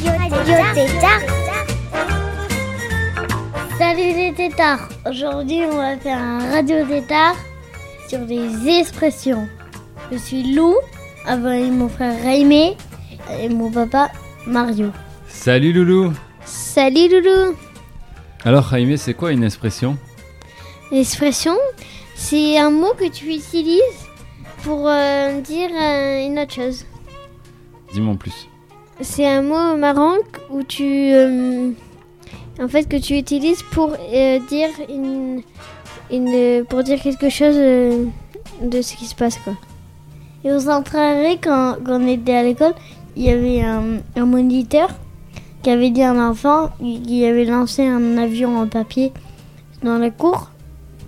Tétard. Salut les tétards Aujourd'hui on va faire un radio tétard sur les expressions. Je suis Lou, avec mon frère Raimé et mon papa Mario. Salut Loulou Salut Loulou Alors Jaime, c'est quoi une expression? L'expression, c'est un mot que tu utilises pour euh, dire euh, une autre chose. Dis-moi en plus. C'est un mot marrant où tu... euh, en fait, que tu utilises pour euh, dire une, pour dire quelque chose euh, de ce qui se passe, quoi. Et aux entrées, quand, quand on était à l'école, il y avait un, moniteur qui avait dit à un enfant qui avait lancé un avion en papier dans la cour,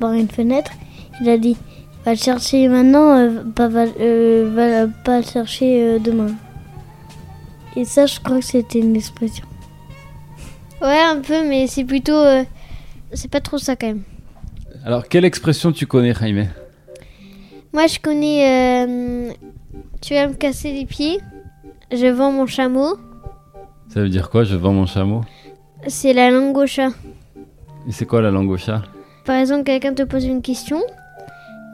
par une fenêtre. Il a dit Va le chercher maintenant, pas, va, euh, va pas le chercher demain. Et ça, je crois que c'était une expression. Ouais, un peu, mais c'est plutôt. euh, c'est pas trop ça quand même. Alors, quelle expression tu connais Jaime? Moi, je connais. euh, tu vas me casser les pieds. Je vends mon chameau. Ça veut dire quoi Je vends mon chameau? C'est la langue au chat. Et c'est quoi la langue au chat? Par exemple, quelqu'un te pose une question.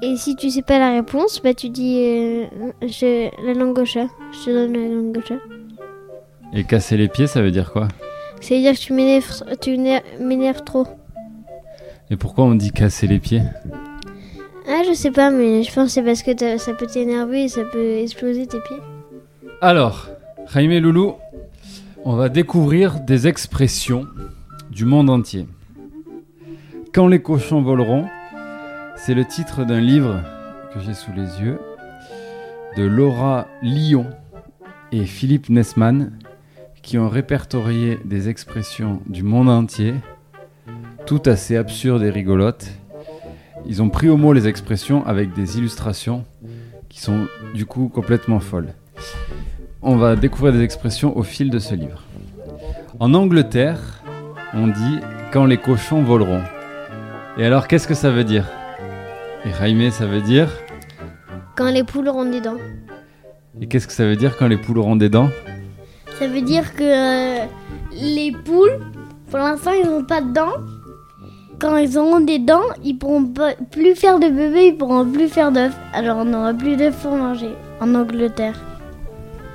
Et si tu sais pas la réponse, bah tu dis euh, je, la langue au chat. Je te donne la langue au chat. Et casser les pieds, ça veut dire quoi? C'est-à-dire que tu m'énerves, tu m'éner- m'énerves trop. Et pourquoi on dit casser les pieds? Ah, je sais pas, mais je pense que c'est parce que ça peut t'énerver et ça peut exploser tes pieds. Alors, Jaime et Loulou, on va découvrir des expressions du monde entier. Quand les cochons voleront, c'est le titre d'un livre que j'ai sous les yeux de Laura Lyon et Philippe Nessman qui ont répertorié des expressions du monde entier, toutes assez absurdes et rigolotes. Ils ont pris au mot les expressions avec des illustrations qui sont du coup complètement folles. On va découvrir des expressions au fil de ce livre. En Angleterre, on dit quand les cochons voleront. Et alors, qu'est-ce que ça veut dire? Et Jaime, ça veut dire Quand les poules auront des dents. Et qu'est-ce que ça veut dire quand les poules auront des dents? Ça veut dire que euh, les poules, pour l'instant, ils n'ont pas de dents. Quand ils auront des dents, ils pourront plus faire de bébés, ils pourront plus faire d'œufs. Alors on n'aura plus d'œufs pour manger en Angleterre.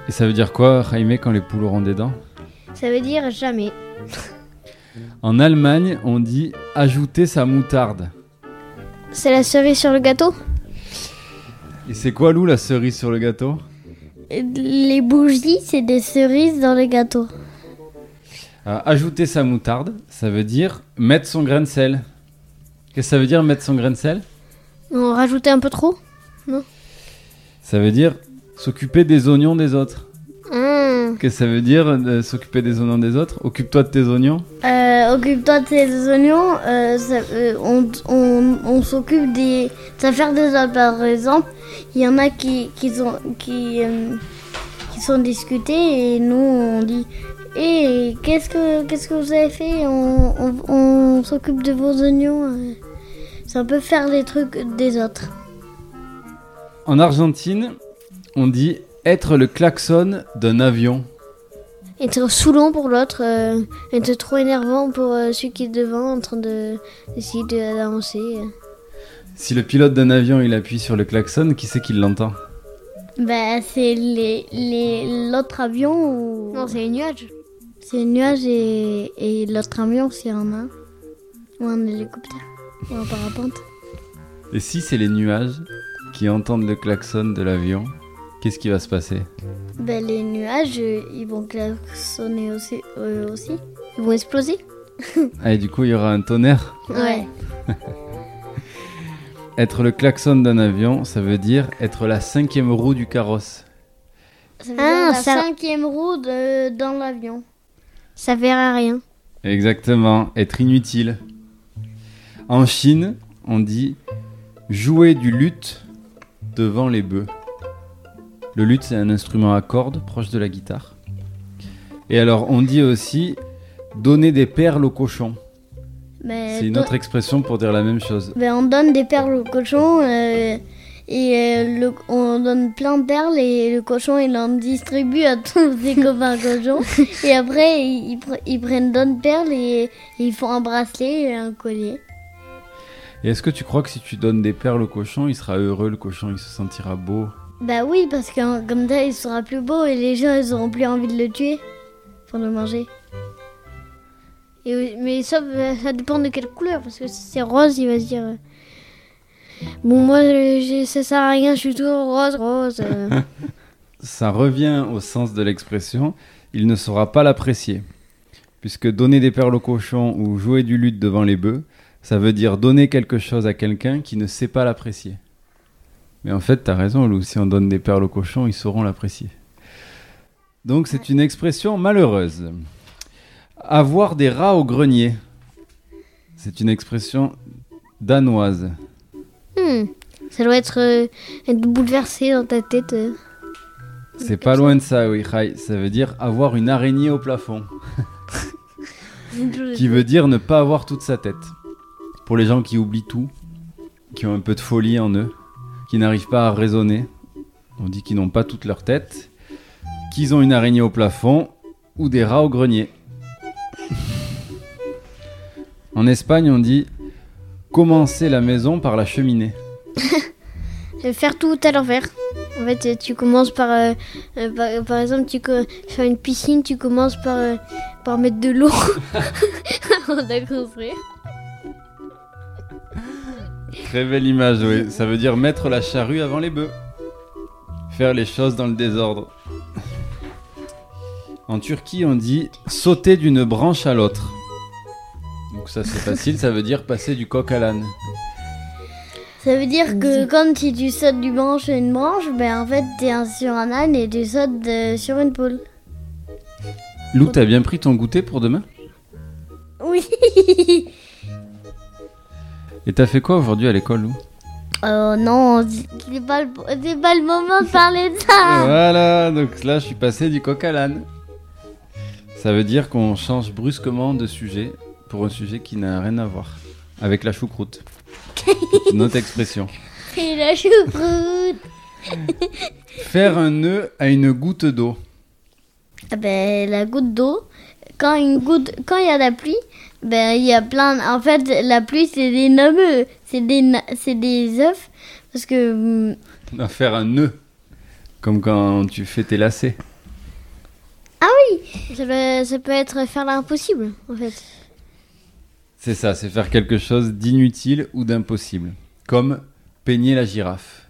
Et ça veut dire quoi, Jaime, quand les poules auront des dents? Ça veut dire jamais. En Allemagne, on dit ajouter sa moutarde. C'est la cerise sur le gâteau? Et c'est quoi, Lou, la cerise sur le gâteau? Les bougies, c'est des cerises dans les gâteaux. Alors, ajouter sa moutarde, ça veut dire mettre son grain de sel. Qu'est-ce que ça veut dire mettre son grain de sel? On rajoutait un peu trop? Ça veut dire s'occuper des oignons des autres. Qu'est-ce que ça veut dire euh, s'occuper des oignons des autres? Occupe-toi de tes oignons? Euh, Occupe-toi de tes oignons. euh, ça- euh, on on, on s'occupe des affaires des autres. Par exemple, il y en a qui, qui, sont, qui, qui sont discutés et nous on dit Et qu'est-ce que qu'est-ce que vous avez fait? On, on, on s'occupe de vos oignons. C'est un peu faire les trucs des autres. En Argentine, on dit être le klaxon d'un avion. Être saoulant pour l'autre, euh, être trop énervant pour euh, celui qui est devant en train de d'essayer de- d'avancer. Si le pilote d'un avion il appuie sur le klaxon, qui c'est qui l'entend? Bah, c'est les, les, l'autre avion ou. Non, c'est les nuages. C'est les nuages et, et l'autre avion, s'il y en a un. Ou un hélicoptère. Ou un parapente. Et si c'est les nuages qui entendent le klaxon de l'avion, qu'est-ce qui va se passer Bah, les nuages, euh, ils vont klaxonner aussi. Ils vont exploser. Ah, et du coup, il y aura un tonnerre. Ouais. Être le klaxon d'un avion, ça veut dire être la cinquième roue du carrosse. Ça veut dire la cinquième roue de- dans l'avion. Ça verra rien. Exactement, être inutile. En Chine, on dit jouer du luth devant les bœufs. Le luth, c'est un instrument à cordes proche de la guitare. Et alors, on dit aussi donner des perles au cochon. Mais C'est une autre expression pour dire la même chose. Ben, on donne des perles au cochon euh, et euh, le- on donne plein de perles et le cochon il en distribue à tous ses copains cochons. Et après ils prennent d'autres perles et, et ils font un bracelet et un collier. Et est-ce que tu crois que si tu donnes des perles au cochon, il sera heureux, le cochon, il se sentira beau? Bah oui parce que comme ça il sera plus beau et les gens ils auront plus envie de le tuer pour le manger. Mais ça, euh, ça dépend de quelle couleur parce que si c'est rose il va se dire... euh, Bon moi euh, ça sert à rien je suis toujours rose rose. euh. Ça revient au sens de l'expression, il ne saura pas l'apprécier. Puisque donner des perles au cochon ou jouer du luth devant les bœufs, ça veut dire donner quelque chose à quelqu'un qui ne sait pas l'apprécier. Mais en fait, t'as raison, Lou, si on donne des perles au cochon, ils sauront l'apprécier. Donc c'est une expression malheureuse. Avoir des rats au grenier. C'est une expression danoise. Hmm, Ça doit être, euh, être bouleversé dans ta tête. euh. C'est pas loin de ça, oui, Rai. Ça veut dire avoir une araignée au plafond. qui veut dire ne pas avoir toute sa tête. Pour les gens qui oublient tout, qui ont un peu de folie en eux, qui n'arrivent pas à raisonner, on dit qu'ils n'ont pas toute leur tête, qu'ils ont une araignée au plafond ou des rats au grenier. en Espagne, on dit commencer la maison par la cheminée. Faire tout à l'envers. En fait, tu commences par, euh, euh, par, exemple, tu faire une piscine, tu commences par, euh, par mettre de l'eau. Très belle image, oui. Ça veut dire mettre la charrue avant les bœufs. Faire les choses dans le désordre. En Turquie, on dit sauter d'une branche à l'autre. Donc ça c'est facile, ça veut dire passer du coq à l'âne. Ça veut dire que quand tu, tu sautes du branche à une branche, ben en fait, t'es sur un âne et tu sautes sur une poule. Lou, t'as bien pris ton goûter pour demain? Oui. Et t'as fait quoi aujourd'hui à l'école, Lou? Oh non, c'est pas, le- c'est pas le moment de parler de ça. Voilà, donc là je suis passé du coq à l'âne. Ça veut dire qu'on change brusquement de sujet pour un sujet qui n'a rien à voir avec la choucroute. C'est une autre expression. Et la choucroute. Faire un nœud à une goutte d'eau. Ah ben, la goutte d'eau, quand une goutte, quand il y a la pluie, ben il y a plein. En fait, la pluie c'est des nœuds, c'est des, c'est des œufs, parce que hum, Non, faire un nœud. Comme quand tu fais tes lacets. ça peut, ça peut être faire l'impossible, en fait. C'est ça, c'est faire quelque chose d'inutile ou d'impossible. Comme peigner la girafe.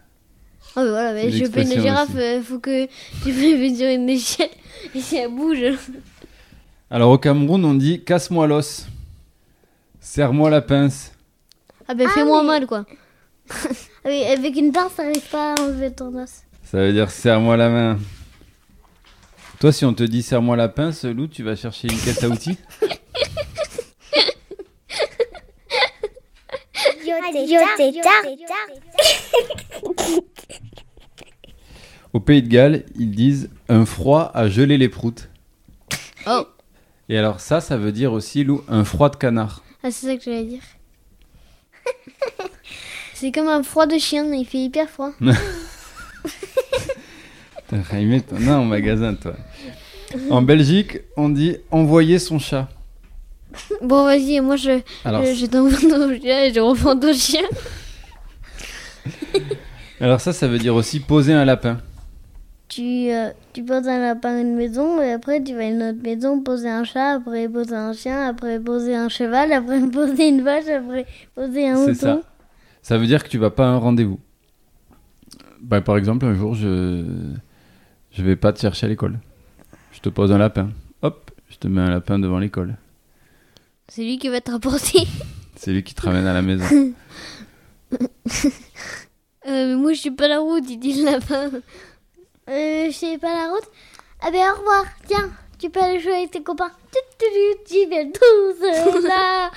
Oh ben voilà, C'est je une l'expression girafe, euh, faut que tu fais sur une échelle et si elle bouge. Alors au Cameroun, on dit casse-moi l'os. Serre-moi la pince. Ah ben Ah, fais-moi mais- mal quoi. Ah oui, avec une pince, t'arrives pas à enlever ton os. Ça veut dire serre-moi la main. Toi, si on te dit serre-moi la pince, Lou, tu vas chercher une caisse à outils Au Pays de Galles, ils disent un froid à geler les proutes. Oh. Et alors ça, ça veut dire aussi, Lou, un froid de canard. Ah c'est ça que j'allais dire. C'est comme un froid de chien, il fait hyper froid. T'as Jaime, t'en as en magasin, toi. En Belgique, on dit envoyer son chat. Bon vas-y, moi je, Alors, je, je t'envoie ton chien et je reprends ton chien. alors ça, ça veut dire aussi poser un lapin. Tu, euh, tu poses un lapin à une maison et après tu vas à une autre maison poser un chat, après poser un chien, après poser un cheval, après poser une vache, après poser un C'est mouton. ça. Ça veut dire que tu vas pas à un rendez-vous. Bah, par exemple, un jour, je je vais pas te chercher à l'école. Je te pose un lapin. Hop, je te mets un lapin devant l'école. C'est lui qui va te rapporter. C'est lui qui te ramène à la maison. Euh, mais moi je sais pas la route, il dit le lapin. Euh, je sais pas la route. Ah ben au revoir, tiens, Tu peux aller jouer avec tes copains. Tu, tu, tu, tu viens tous là.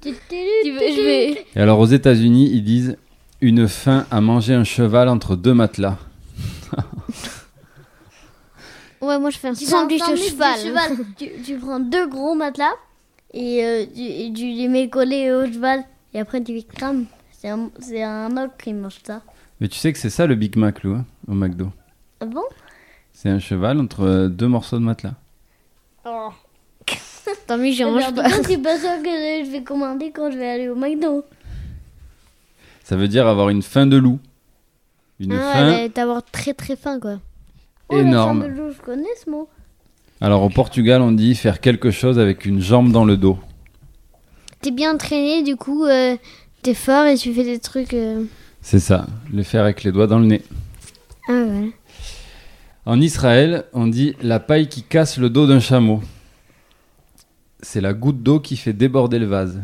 Tu, tu, tu, Tu veux- je vais. Et alors aux États-Unis, ils disent une faim à manger un cheval entre deux matelas. Ouais, moi je fais un Tu sandwich au cheval. tu, tu prends deux gros matelas et euh, tu, et tu les mets collés au cheval et après tu les crames. C'est un, c'est un ogre qui mange ça. Mais tu sais que c'est ça le Big Mac, Lou, hein, au McDo. Ah bon? C'est un cheval entre euh, deux morceaux de matelas. Tant mieux, j'en mange pas. Je suis pas sûre que je vais commander quand je vais aller au McDo. Ça veut dire avoir une faim de loup. Une Ah, faim ouais, d'avoir très très faim quoi. Oh, la énorme. faim de loup, je connais ce mot. Alors au Portugal, on dit faire quelque chose avec une jambe dans le dos. T'es bien entraîné, du coup, euh, t'es fort et tu fais des trucs. euh, C'est ça, le faire avec les doigts dans le nez. Ah ouais. En Israël, on dit la paille qui casse le dos d'un chameau. C'est la goutte d'eau qui fait déborder le vase.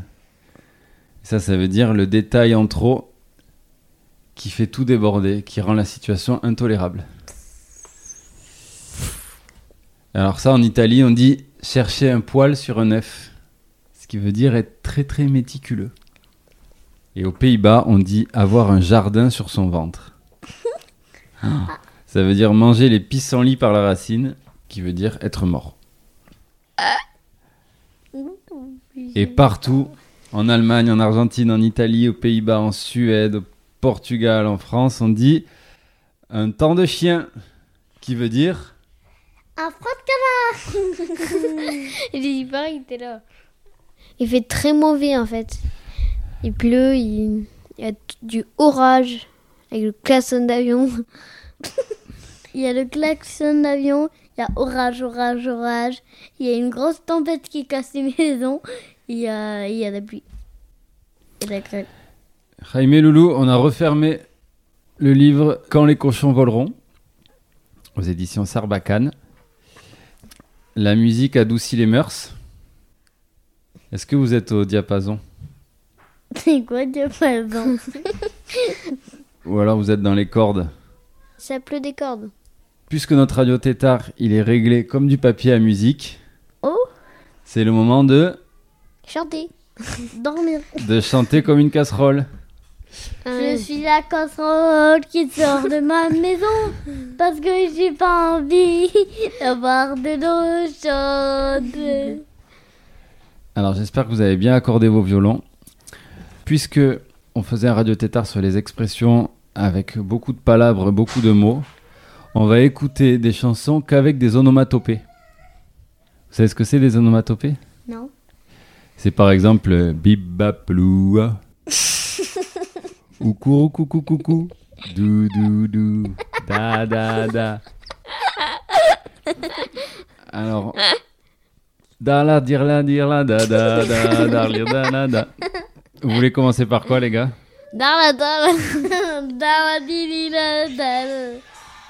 Ça, ça veut dire le détail en trop qui fait tout déborder, qui rend la situation intolérable. Alors ça, en Italie, on dit chercher un poil sur un œuf, ce qui veut dire être très très méticuleux. Et aux Pays-Bas, on dit avoir un jardin sur son ventre. Ça veut dire manger les pissenlits par la racine, qui veut dire être mort. Et partout, en Allemagne, en Argentine, en Italie, aux Pays-Bas, en Suède, au Portugal, en France, on dit un temps de chien, qui veut dire Un frotte Il dit pareil, t'es là. Il fait très mauvais en fait. Il pleut, il, il y a du orage avec le klaxon d'avion. Il y a le klaxon d'avion, il y a orage, orage, orage. Il y a une grosse tempête qui casse les maisons. Il y a, il y a la pluie. Et la grêle. Jaime Loulou, on a refermé le livre Quand les cochons voleront, aux éditions Sarbacane. La musique adoucit les mœurs. Est-ce que vous êtes au diapason C'est quoi diapason? Ou alors vous êtes dans les cordes? Ça pleut des cordes. Puisque notre radio tétard, il est réglé comme du papier à musique, Oh c'est le moment de, Chanter. Dormir. de chanter comme une casserole. Je suis la casserole qui sort de ma maison parce que j'ai pas envie d'avoir de l'eau chaude. Alors j'espère que vous avez bien accordé vos violons. Puisque on faisait un radio tétard sur les expressions avec beaucoup de palabres, beaucoup de mots, on va écouter des chansons qu'avec des onomatopées. Vous savez ce que c'est des onomatopées? Non. C'est par exemple euh, bip bap loua. ou courou coucou coucou. Dou dou dou. Da da da. Alors. Da la dir la dir la da da da da da la da. Vous voulez commencer par quoi les gars? Dans la. Y'a du soleil, y'a du soleil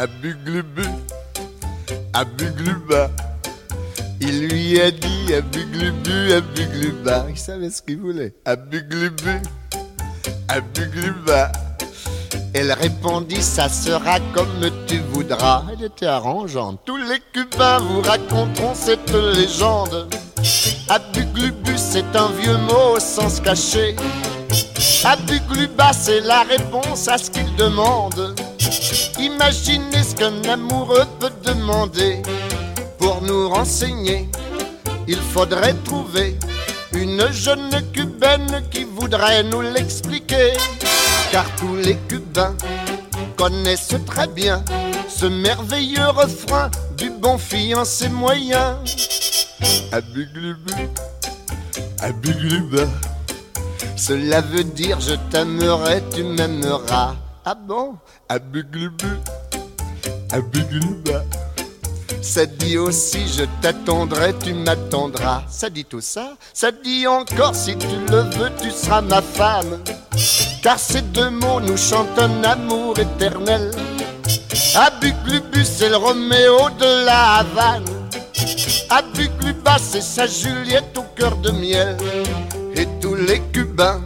à Buglubu. Il lui a dit à Buglubu. Il savait ce qu'il voulait. À Buglubu. Elle répondit, ça sera comme tu voudras. Elle était arrangeante. Tous les Cubains vous raconteront cette légende. Abuglubu, c'est un vieux mot au sens caché. Abugluba, c'est la réponse à ce qu'il demande. Imaginez ce qu'un amoureux peut demander. Pour nous renseigner, il faudrait trouver une jeune cubaine qui voudrait nous l'expliquer. Car tous les Cubains connaissent très bien ce merveilleux refrain du bon fiancé moyen. Abuglubu, abugluba. Cela veut dire je t'aimerai, tu m'aimeras. Ah bon? Abuglubu, abugluba. Ça dit aussi je t'attendrai, tu m'attendras. Ça dit tout ça? Ça dit encore si tu le veux, tu seras ma femme. Car ces deux mots nous chantent un amour éternel. Abuglubu, c'est le Roméo de la Havane. Abugluba, c'est sa Juliette au cœur de miel. Et tous les Cubains,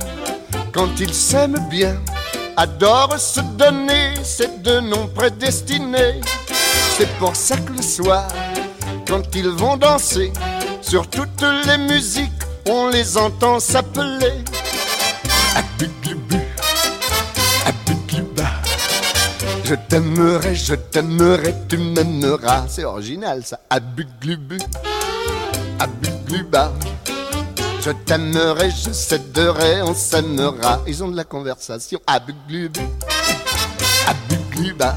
quand ils s'aiment bien, adorent se donner ces deux noms prédestinés. C'est pour ça que le soir, quand ils vont danser, sur toutes les musiques, on les entend s'appeler. Je t'aimerai, je t'aimerai, tu m'aimeras. C'est original ça. Abuglubu, abugluba. Je t'aimerai, je céderai, on s'aimera. Ils ont de la conversation. Abuglubu, abugluba.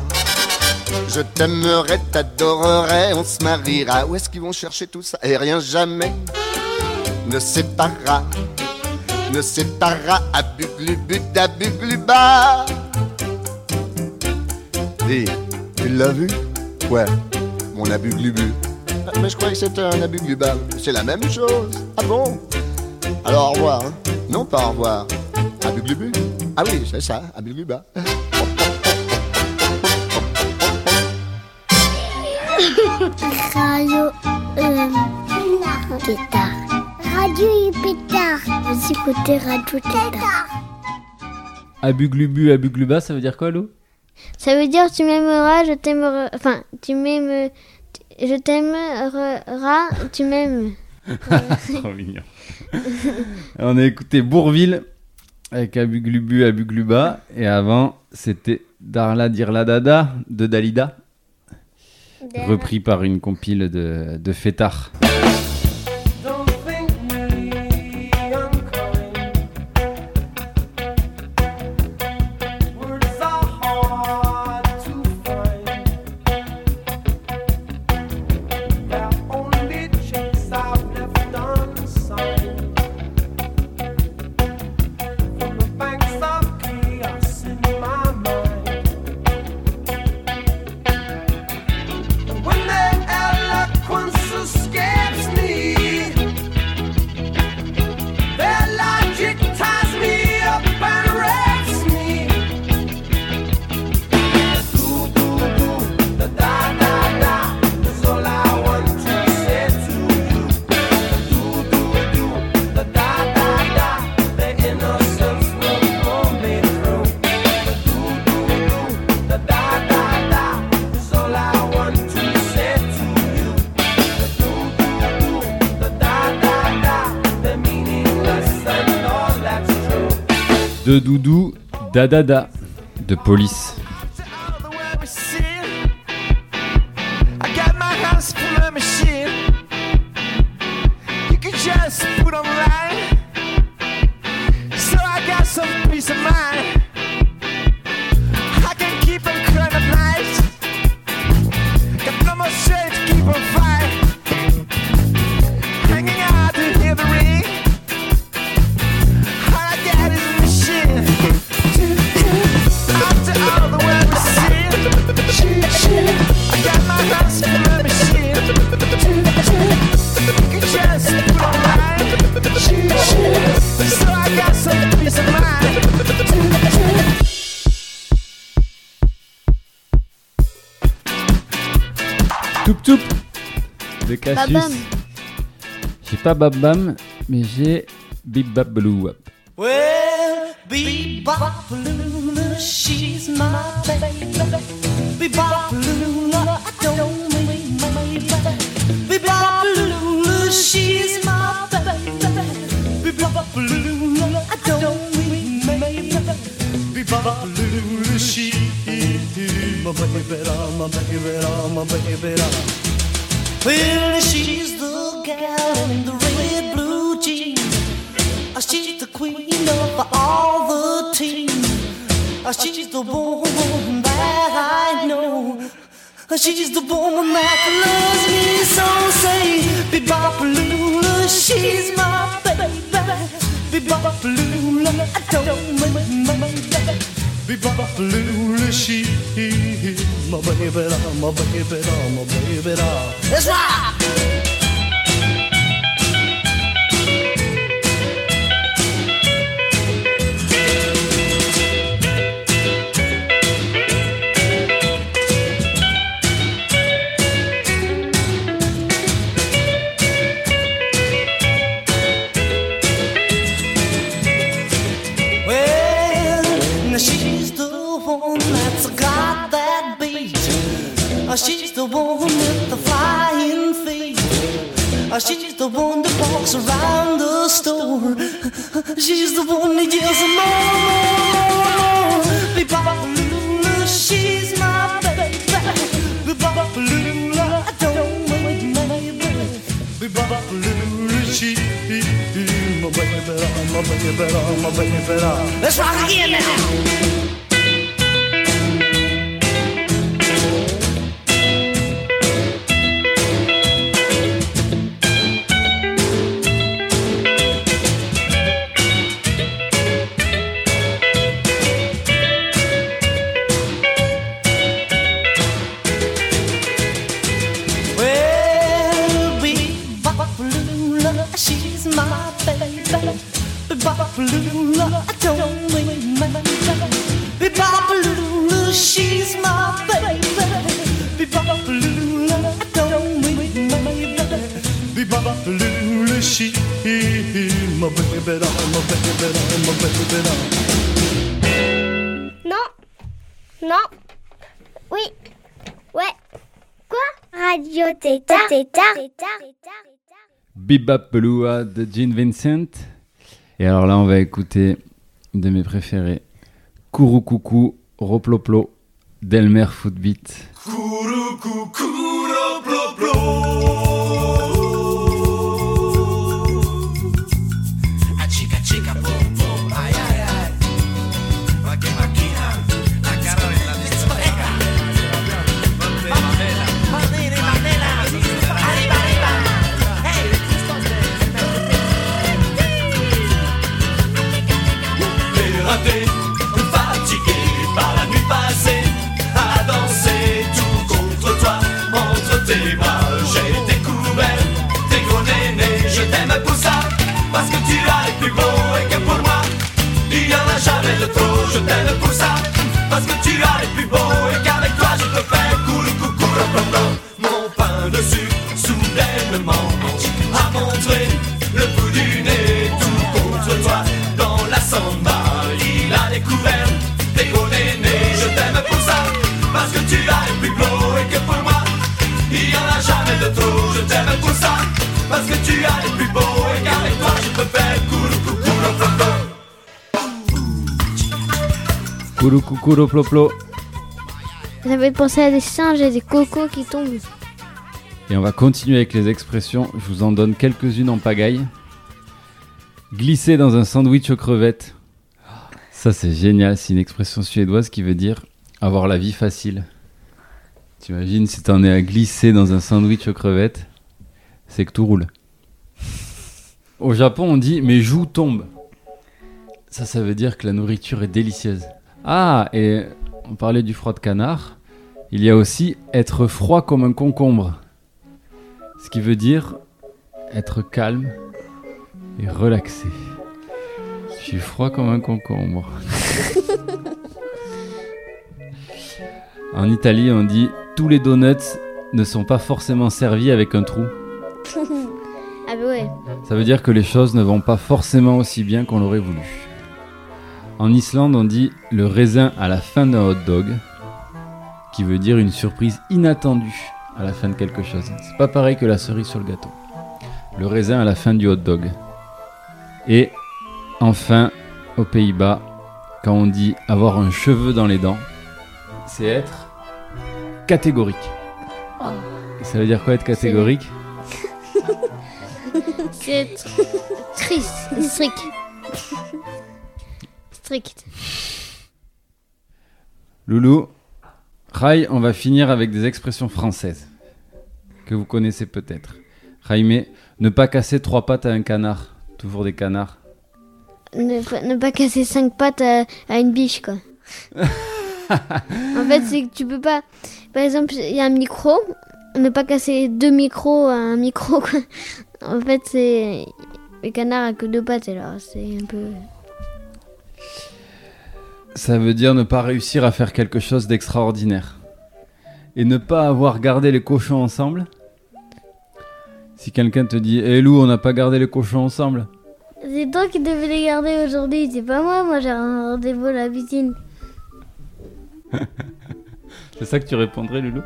Je t'aimerai, t'adorerai, on se mariera. Où est-ce qu'ils vont chercher tout ça? Et rien jamais ne séparera, ne séparera Abuglubu d'Abugluba. Dis, tu l'as vu? Ouais, mon Abuglubu. Mais je croyais que c'était un Abugluba. C'est la même chose. Ah bon? Alors au revoir. hein. Non, pas au revoir. Abuglubu Ah oui, c'est ça, Abugluba. Radio euh, Tétard. Radio Pétard. Vous écoutez Radio Tétard. Abuglubu, abugluba, ça veut dire quoi, Lou? Ça veut dire tu m'aimeras, je t'aimerai. Enfin, tu m'aimes. Je t'aimeras, tu m'aimes. Trop mignon. On a écouté Bourville avec Abuglubu, Abugluba. Et avant, c'était Darla Dirla Dada de Dalida, repris par une compile de, de. Doudou, Dadada de Police. J'ai pas Babam, mais j'ai Bip Bap Wap. Well, bebop Luna, she's my Bebopalula, I don't mean my baby. Bebopalula, she's my baby. Bebopalula, I don't mean my baby. Bebopalula, she my baby, my baby, my baby. Well, she's the gal in the red blue jeans. Uh, She's the queen of all the teams. Uh, She's the woman that I know. Uh, She's the woman that loves me so. Say, Bebopalula, she's my baby. Bebopalula, I don't mean my baby. Bebopalula, she my baby, my baby, my baby. That's right. Around the store. She's the one that yells more. Bebopalula, she's my baby. Bebopalula, I don't make my baby. Bebopalula, she my baby, my baby, my baby. Let's rock again now. Bebopalua de Gene Vincent. Et alors là, on va écouter de mes préférés. Kourou Coucou, Roploplo, Delmer Footbeat. Les il y en a jamais de trop, je t'aime pour ça, parce que tu as les plus beaux et qu'avec toi je peux faire cool, coucou, Kourou Coucou, Roploplo. Ça fait penser à des singes et des cocos qui tombent. Et on va continuer avec les expressions. Je vous en donne quelques-unes en pagaille. Glisser dans un sandwich aux crevettes. Ça, c'est génial. C'est une expression suédoise qui veut dire avoir la vie facile. T'imagines si t'en es à glisser dans un sandwich aux crevettes, c'est que tout roule. Au Japon, on dit mes joues tombent. Ça, ça veut dire que la nourriture est délicieuse. Ah, et on parlait du froid de canard. Il y a aussi être froid comme un concombre. Ce qui veut dire être calme et relaxé. Je suis froid comme un concombre. en Italie, on dit tous les donuts ne sont pas forcément servis avec un trou. Ah bah ouais. Ça veut dire que les choses ne vont pas forcément aussi bien qu'on l'aurait voulu. En Islande, on dit le raisin à la fin d'un hot dog, qui veut dire une surprise inattendue à la fin de quelque chose. C'est pas pareil que la cerise sur le gâteau. Le raisin à la fin du hot dog. Et enfin, aux Pays-Bas, quand on dit avoir un cheveu dans les dents, c'est être catégorique. Et Ça veut dire quoi être catégorique C'est triste, strict. Strict. Loulou, Rai, on va finir avec des expressions françaises que vous connaissez peut-être. Jaime, ne pas casser trois pattes à un canard. Toujours des canards. Ne, pas- ne pas casser cinq pattes à, à une biche, quoi. en fait, c'est que tu peux pas. Par exemple, il y a un micro. Ne pas casser deux micros à un micro, quoi. En fait, c'est. Le canard a que deux pattes, alors c'est un peu. Ça veut dire ne pas réussir à faire quelque chose d'extraordinaire. Et ne pas avoir gardé les cochons ensemble. Si quelqu'un te dit Hé Lou, on n'a pas gardé les cochons ensemble. C'est toi qui devais les garder aujourd'hui, c'est pas moi. Moi, j'ai un rendez-vous à la piscine. C'est ça que tu répondrais, Loulou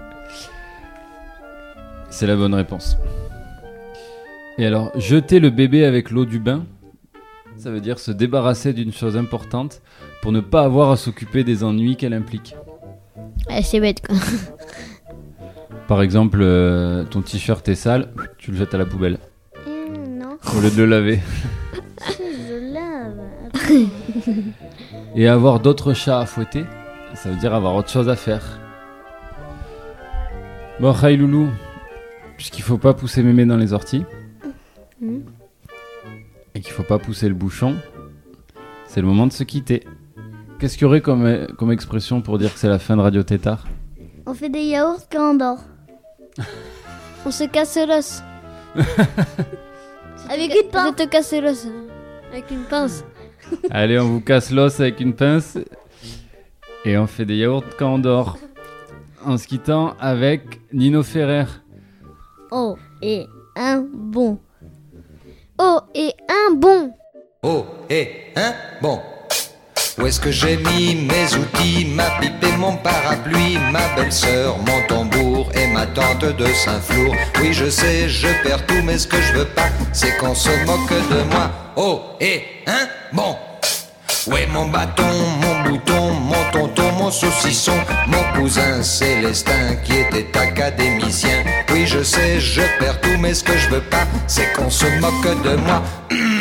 C'est la bonne réponse. Et alors, jeter le bébé avec l'eau du bain, ça veut dire se débarrasser d'une chose importante pour ne pas avoir à s'occuper des ennuis qu'elle implique. Ah, c'est bête, quoi. Par exemple, euh, ton t-shirt est sale, tu le jettes à la poubelle non, au lieu de le laver. je lave. Et avoir d'autres chats à fouetter, ça veut dire avoir autre chose à faire. Bon, Khaï Loulou, puisqu'il faut pas pousser mémé dans les orties, Mhm. et qu'il faut pas pousser le bouchon, c'est le moment de se quitter. Qu'est-ce qu'il y aurait comme, comme expression pour dire que c'est la fin de Radio Tétard? On fait des yaourts quand on dort. on se casse l'os. Avec une pince. Je te casse l'os. Avec une pince. Allez, on vous casse l'os avec une pince, et on fait des yaourts quand on dort. En se quittant avec Nino Ferrer. Oh, et un bon. Oh, et un bon. Oh, et hein, bon. Où est-ce que j'ai mis mes outils, ma pipe et mon parapluie, ma belle-sœur, mon tambour et ma tante de Saint-Flour? Oui, je sais, je perds tout, mais ce que je veux pas, c'est qu'on se moque de moi. Oh, et hein, bon. Est mon bâton, mon bouton, mon tonton, mon saucisson, mon cousin Célestin qui était académicien Oui, je sais, je perds tout, mais ce que je veux pas, c'est qu'on se moque de moi.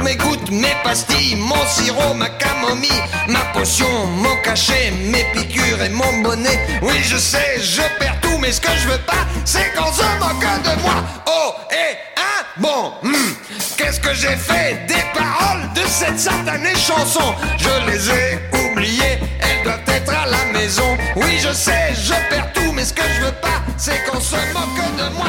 Mes gouttes, mes pastilles, mon sirop, ma camomille, ma potion, mon cachet, mes piqûres et mon bonnet. Oui, je sais, je perds tout, mais ce que je veux pas, c'est qu'on se moque de moi. Oh, et un bon, hmm, qu'est-ce que j'ai fait des paroles de cette satanée chanson? Je les ai oubliées, elles doivent être à la maison. Oui, je sais, je perds tout, mais ce que je veux pas, c'est qu'on se moque de moi.